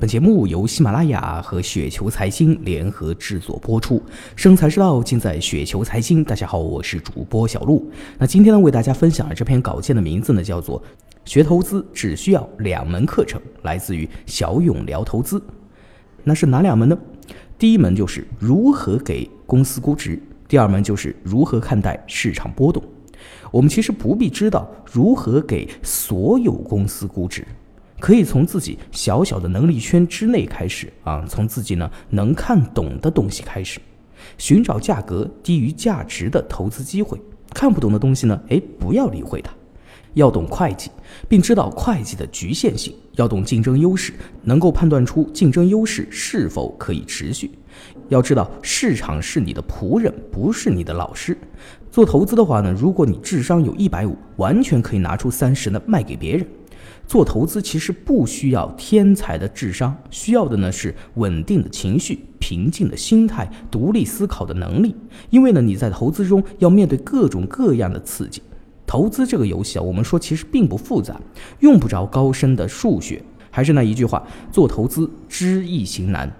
本节目由喜马拉雅和雪球财经联合制作播出，生财之道尽在雪球财经。大家好，我是主播小璐。那今天呢，为大家分享的这篇稿件的名字呢，叫做《学投资只需要两门课程》，来自于小勇聊投资。那是哪两门呢？第一门就是如何给公司估值，第二门就是如何看待市场波动。我们其实不必知道如何给所有公司估值。可以从自己小小的能力圈之内开始啊，从自己呢能看懂的东西开始，寻找价格低于价值的投资机会。看不懂的东西呢，哎，不要理会它。要懂会计，并知道会计的局限性；要懂竞争优势，能够判断出竞争优势是否可以持续。要知道市场是你的仆人，不是你的老师。做投资的话呢，如果你智商有一百五，完全可以拿出三十呢卖给别人。做投资其实不需要天才的智商，需要的呢是稳定的情绪、平静的心态、独立思考的能力。因为呢你在投资中要面对各种各样的刺激。投资这个游戏啊，我们说其实并不复杂，用不着高深的数学。还是那一句话，做投资知易行难。